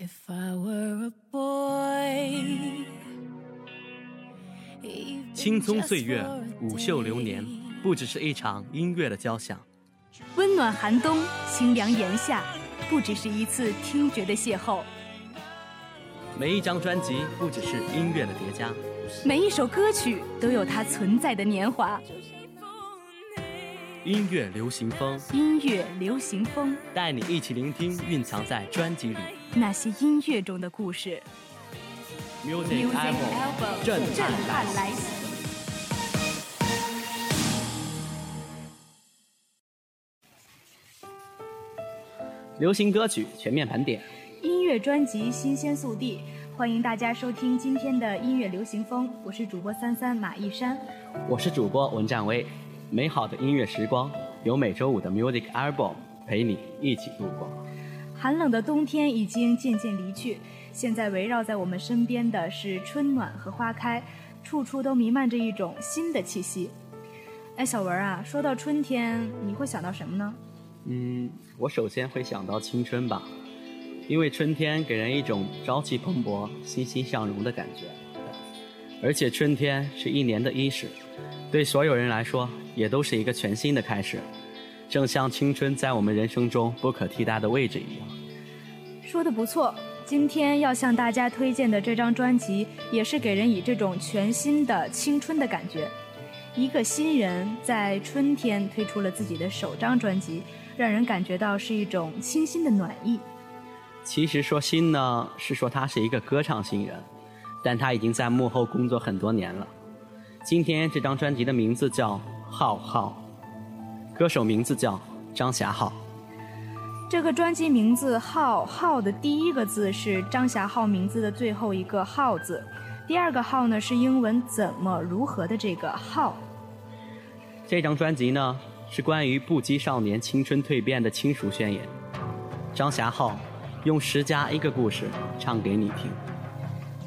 If I were a boy, 青葱岁月，舞袖流年，不只是一场音乐的交响；温暖寒冬，清凉炎夏，不只是一次听觉的邂逅。每一张专辑，不只是音乐的叠加；每一首歌曲，都有它存在的年华。音乐流行风，音乐流行风，带你一起聆听蕴藏在专辑里那些音乐中的故事。Music Album，震撼来袭。流行歌曲全面盘点，音乐专辑新鲜速递，欢迎大家收听今天的音乐流行风。我是主播三三马一山，我是主播文占威。美好的音乐时光，有每周五的 Music Album 陪你一起度过。寒冷的冬天已经渐渐离去，现在围绕在我们身边的是春暖和花开，处处都弥漫着一种新的气息。哎，小文啊，说到春天，你会想到什么呢？嗯，我首先会想到青春吧，因为春天给人一种朝气蓬勃、欣欣向荣的感觉，而且春天是一年的伊始，对所有人来说。也都是一个全新的开始，正像青春在我们人生中不可替代的位置一样。说的不错，今天要向大家推荐的这张专辑，也是给人以这种全新的青春的感觉。一个新人在春天推出了自己的首张专辑，让人感觉到是一种清新的暖意。其实说新呢，是说他是一个歌唱新人，但他已经在幕后工作很多年了。今天这张专辑的名字叫。浩浩，歌手名字叫张霞浩。这个专辑名字“浩浩”的第一个字是张霞浩名字的最后一个“浩”字，第二个“浩”呢是英文“怎么如何”的这个“浩”。这张专辑呢是关于不羁少年青春蜕变的亲属宣言。张霞浩用十加一个故事唱给你听。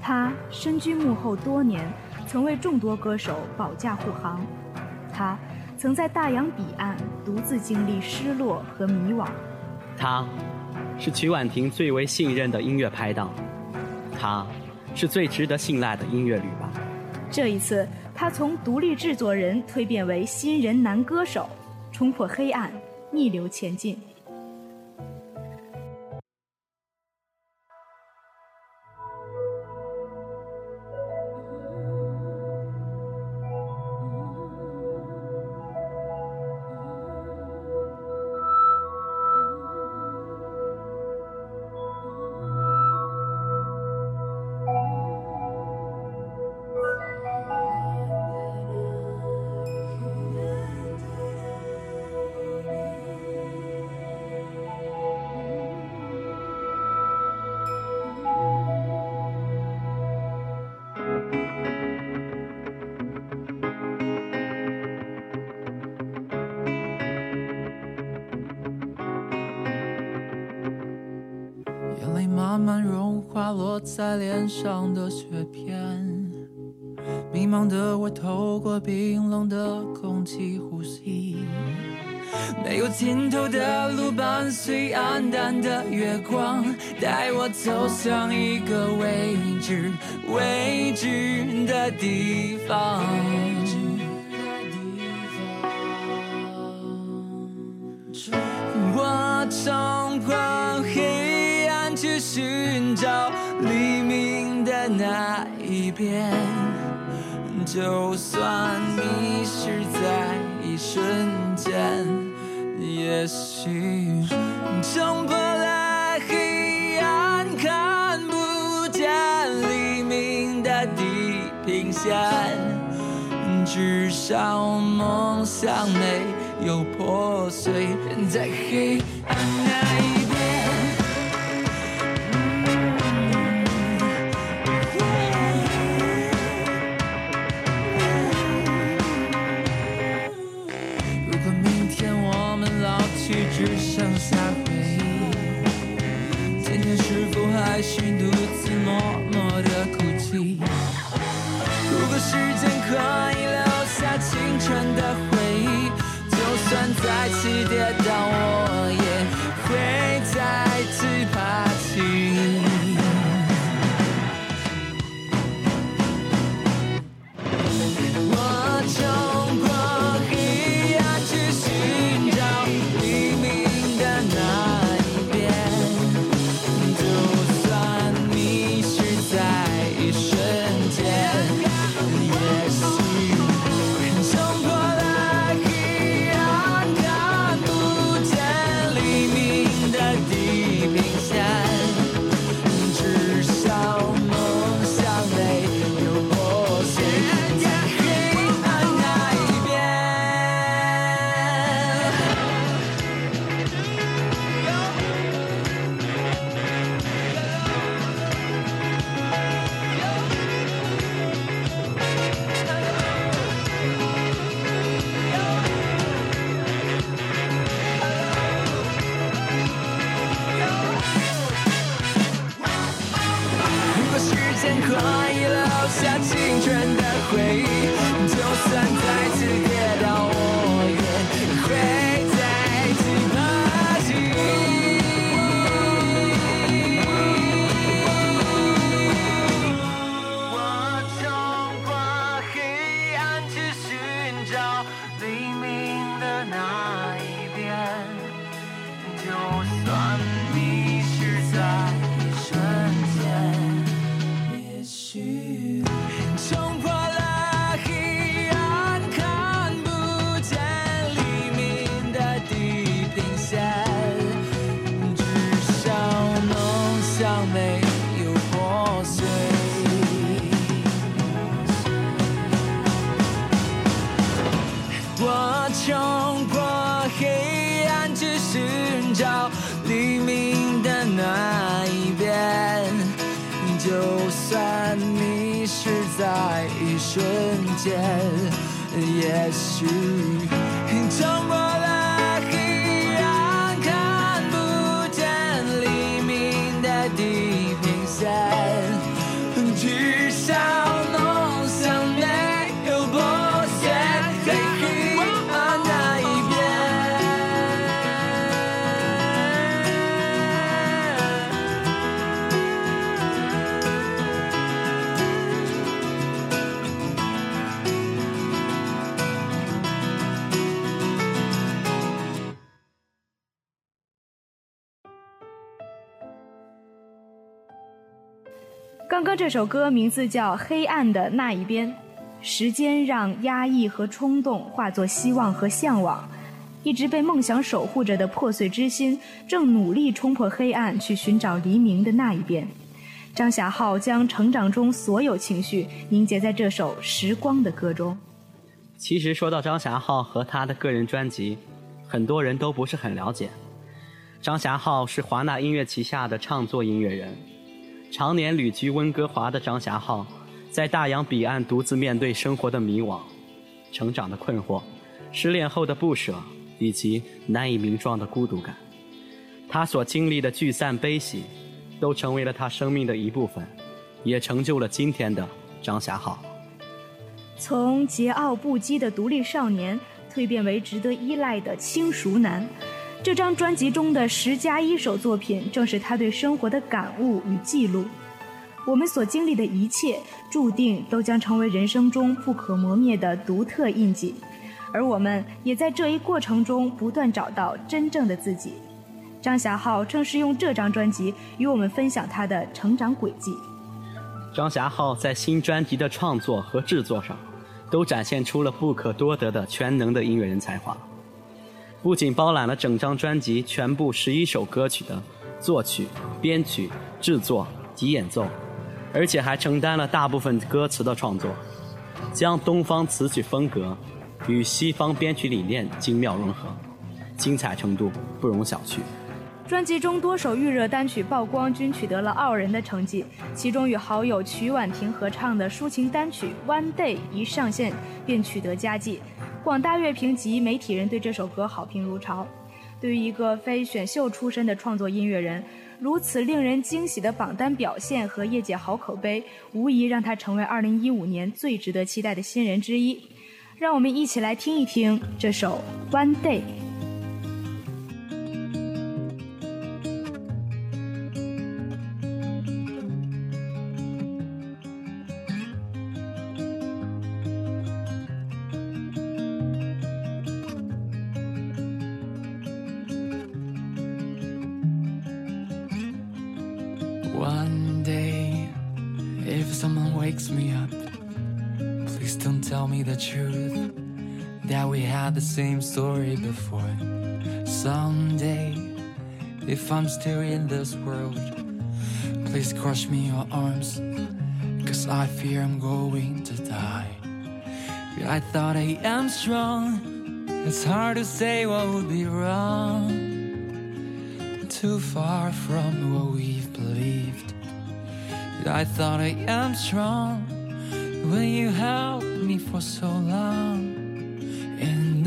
他身居幕后多年，曾为众多歌手保驾护航。他曾在大洋彼岸独自经历失落和迷惘。他，是曲婉婷最为信任的音乐拍档。他，是最值得信赖的音乐旅伴。这一次，他从独立制作人蜕变为新人男歌手，冲破黑暗，逆流前进。落在脸上的雪片，迷茫的我透过冰冷的空气呼吸，没有尽头的路伴随暗淡的月光，带我走向一个未知未知的地方。边，就算迷失在一瞬间，也许冲破了黑暗，看不见。黎明的地平线，至少梦想没有破碎在黑暗还是独自默默的哭泣。如果时间可以留下青春的回忆，就算再次跌倒，这首歌名字叫《黑暗的那一边》，时间让压抑和冲动化作希望和向往，一直被梦想守护着的破碎之心，正努力冲破黑暗，去寻找黎明的那一边。张霞浩将成长中所有情绪凝结在这首《时光》的歌中。其实说到张霞浩和他的个人专辑，很多人都不是很了解。张霞浩是华纳音乐旗下的唱作音乐人，常年旅居温哥华的张霞浩，在大洋彼岸独自面对生活的迷惘、成长的困惑、失恋后的不舍，以及难以名状的孤独感。他所经历的聚散悲喜，都成为了他生命的一部分，也成就了今天的张霞浩。从桀骜不羁的独立少年蜕变为值得依赖的轻熟男，这张专辑中的十加一首作品，正是他对生活的感悟与记录。我们所经历的一切，注定都将成为人生中不可磨灭的独特印记，而我们也在这一过程中不断找到真正的自己。张霞浩正是用这张专辑与我们分享他的成长轨迹。张霞浩在新专辑的创作和制作上，都展现出了不可多得的全能的音乐人才华。不仅包揽了整张专辑全部十一首歌曲的作曲、编曲、制作及演奏，而且还承担了大部分歌词的创作，将东方词曲风格与西方编曲理念精妙融合，精彩程度不容小觑。专辑中多首预热单曲曝光，均取得了傲人的成绩。其中与好友曲婉婷合唱的抒情单曲《One Day》一上线便取得佳绩，广大乐评及媒体人对这首歌好评如潮。对于一个非选秀出身的创作音乐人，如此令人惊喜的榜单表现和业界好口碑，无疑让他成为2015年最值得期待的新人之一。让我们一起来听一听这首《One Day》。The same story before. Someday, if I'm still in this world, please crush me in your arms, cause I fear I'm going to die. I thought I am strong, it's hard to say what would be wrong too far from what we've believed. I thought I am strong when you held me for so long,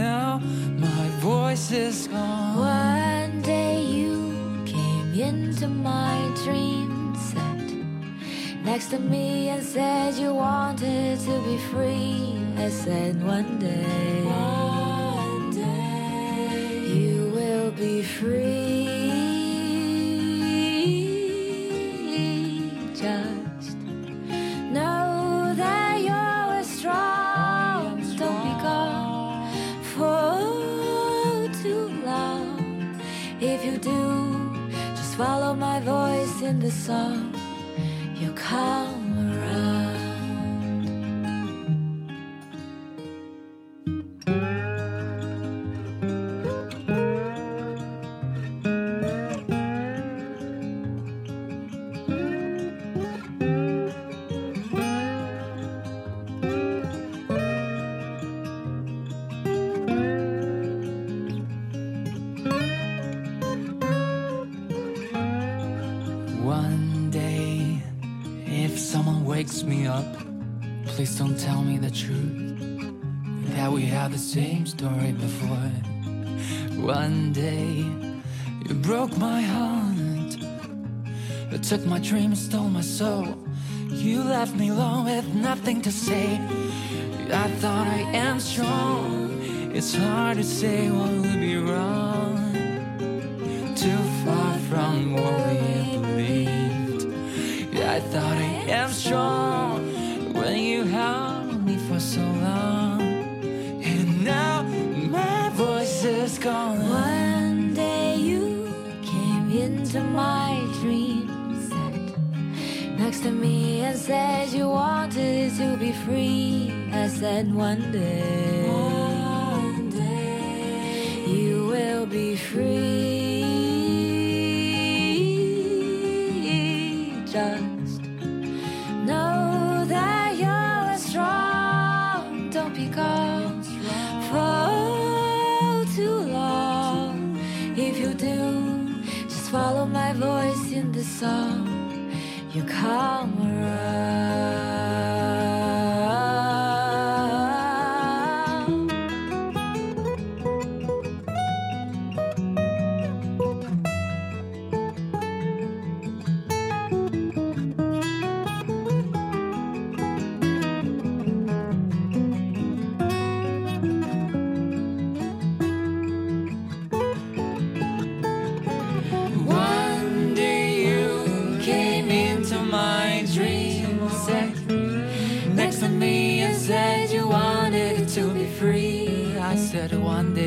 now my voice is gone. One day you came into my dream set. next to me and said you wanted to be free. I said one day, one day you will be free. In the song. You'll come broke my heart. You took my dream and stole my soul. You left me alone with nothing to say. I thought I am strong. It's hard to say what would be wrong too far from what we believed. I thought I am strong when you held me for so long, and now my voice is gone. Next to me and said you wanted to be free. I said one day, one day you will be free. Just know that you're strong. Don't be gone for too long. If you do, just follow my voice in the song. How. one day.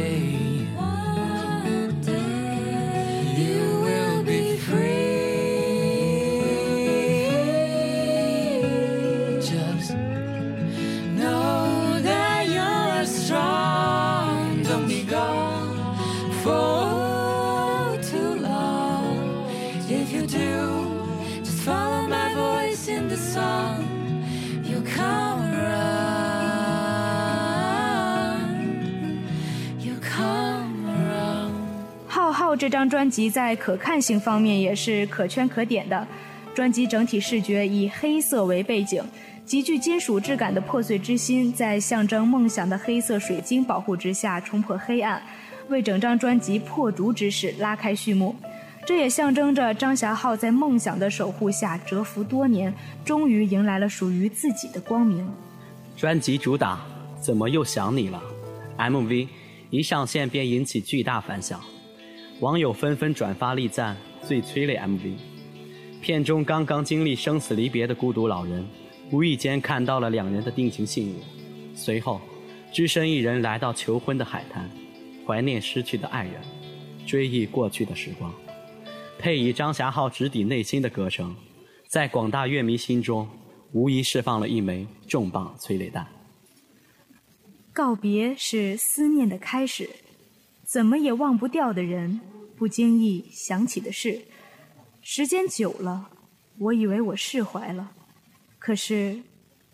这张专辑在可看性方面也是可圈可点的。专辑整体视觉以黑色为背景，极具金属质感的破碎之心在象征梦想的黑色水晶保护之下冲破黑暗，为整张专辑破竹之势拉开序幕。这也象征着张霞浩在梦想的守护下蛰伏多年，终于迎来了属于自己的光明。专辑主打《怎么又想你了》，MV 一上线便引起巨大反响，网友纷纷转发力赞最催泪 MV。片中刚刚经历生死离别的孤独老人，无意间看到了两人的定情信物，随后，只身一人来到求婚的海滩，怀念失去的爱人，追忆过去的时光。配以张霞浩直抵内心的歌声，在广大乐迷心中，无疑释放了一枚重磅催泪弹。告别是思念的开始，怎么也忘不掉的人，不经意想起的事。时间久了，我以为我释怀了，可是，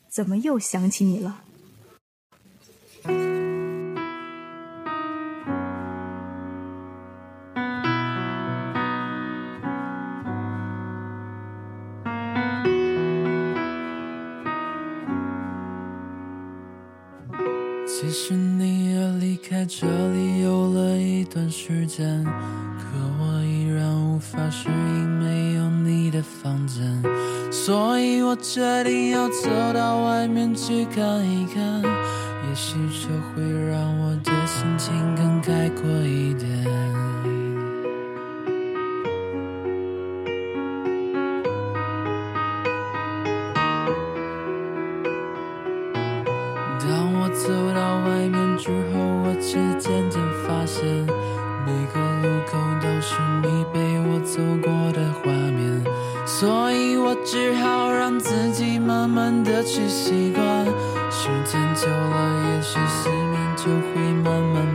怎么又想起你了？我决定要走到外面去看一看也许这会让我的心情更开阔一点。当我走到外面之后我却渐渐发现每个路口都是你陪我走过的只好让自己慢慢的去习惯。时间久了也许思念就会慢慢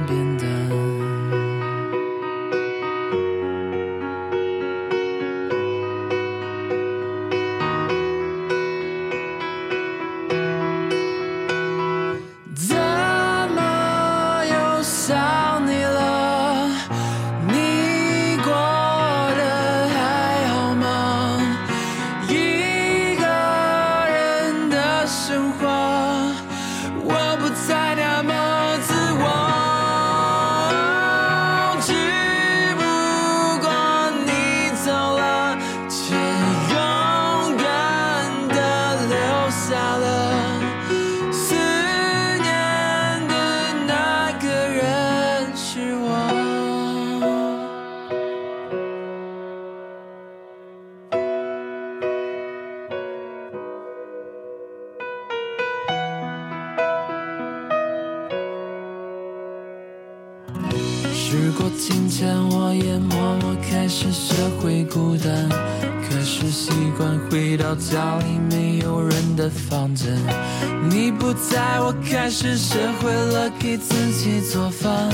自己做饭，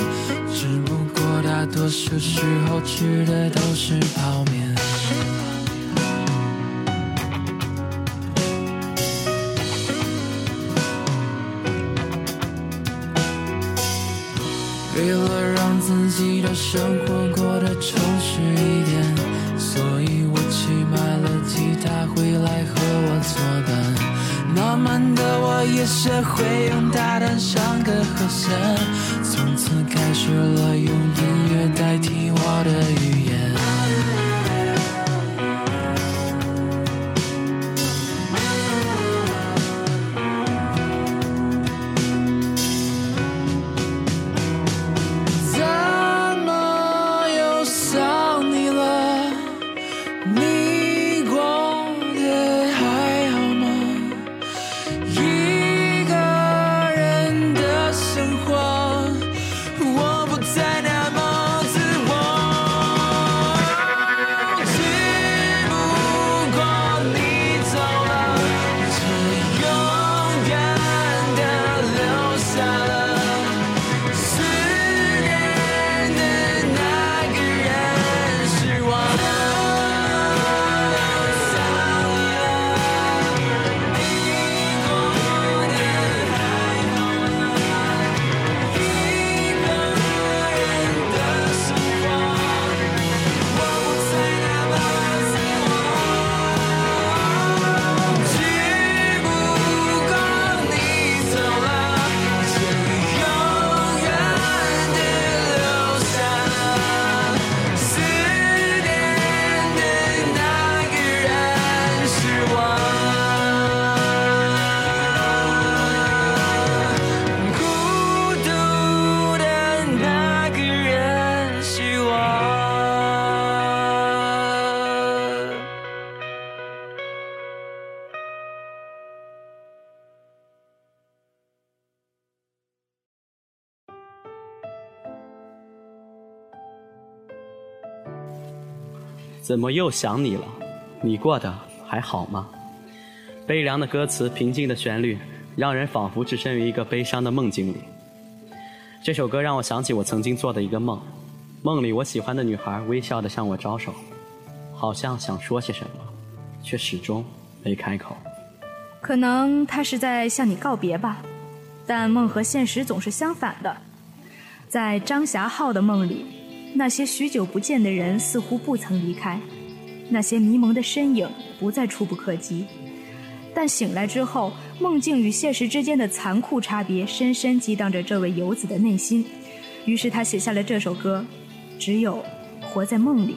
只不过大多数时候吃的都是泡面。为了让自己的生活过得充实一点，所以我去买了吉他回来和我作伴。慢慢的，我也学会用大胆唱歌和弦，从此开始了用音乐代替我的语言。怎么又想你了？你过得还好吗？悲凉的歌词，平静的旋律，让人仿佛置身于一个悲伤的梦境里。这首歌让我想起我曾经做的一个梦，梦里我喜欢的女孩微笑的向我招手，好像想说些什么，却始终没开口。可能她是在向你告别吧，但梦和现实总是相反的。在张霞浩的梦里。那些许久不见的人似乎不曾离开，那些迷蒙的身影不再触不可及。但醒来之后，梦境与现实之间的残酷差别深深激荡着这位游子的内心。于是他写下了这首歌，只有活在梦里。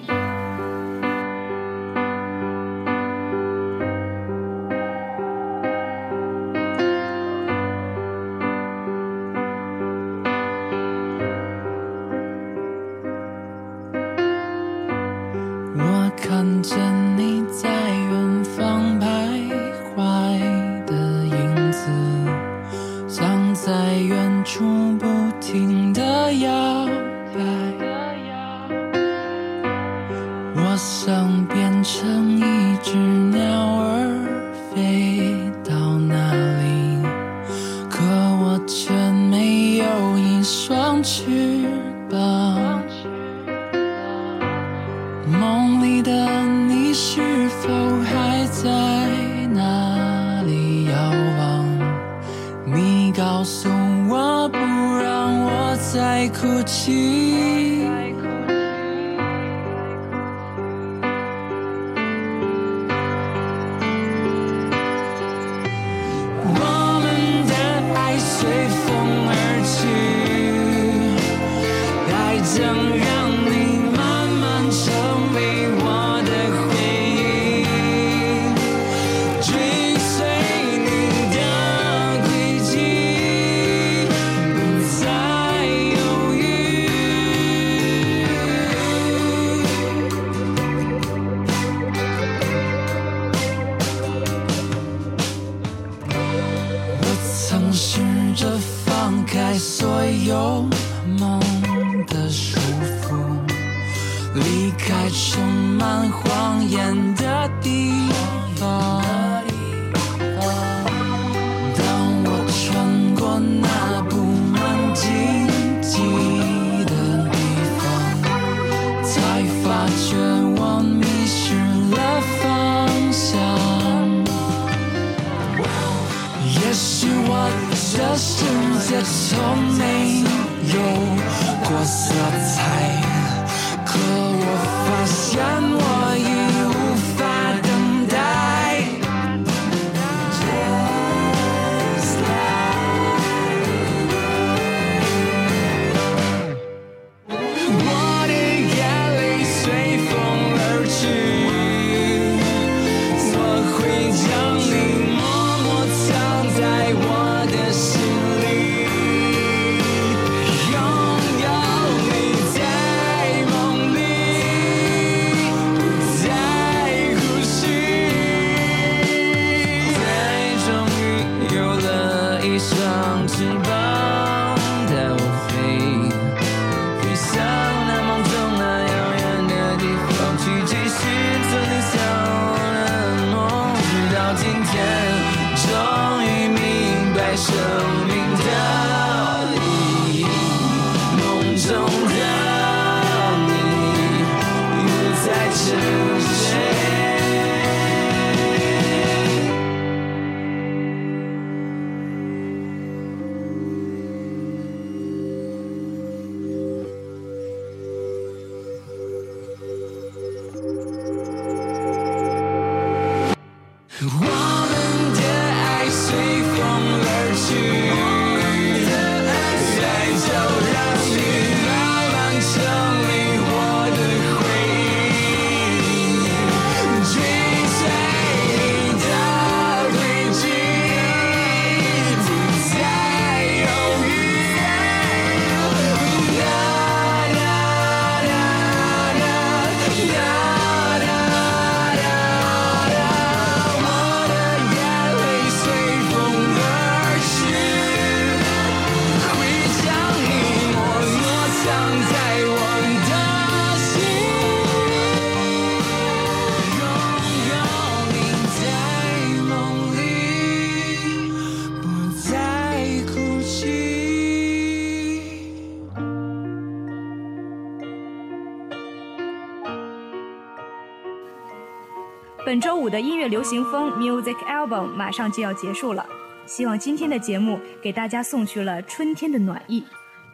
本周五的音乐流行风 Music Album 马上就要结束了，希望今天的节目给大家送去了春天的暖意。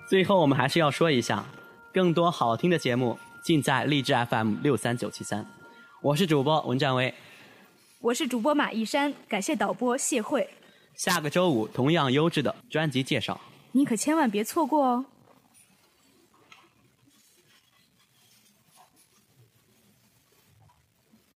最后，我们还是要说一下，更多好听的节目尽在荔枝 FM 六三九七三。我是主播文占威，我是主播马一山，感谢导播谢慧。下个周五同样优质的专辑介绍。你可千万别错过哦。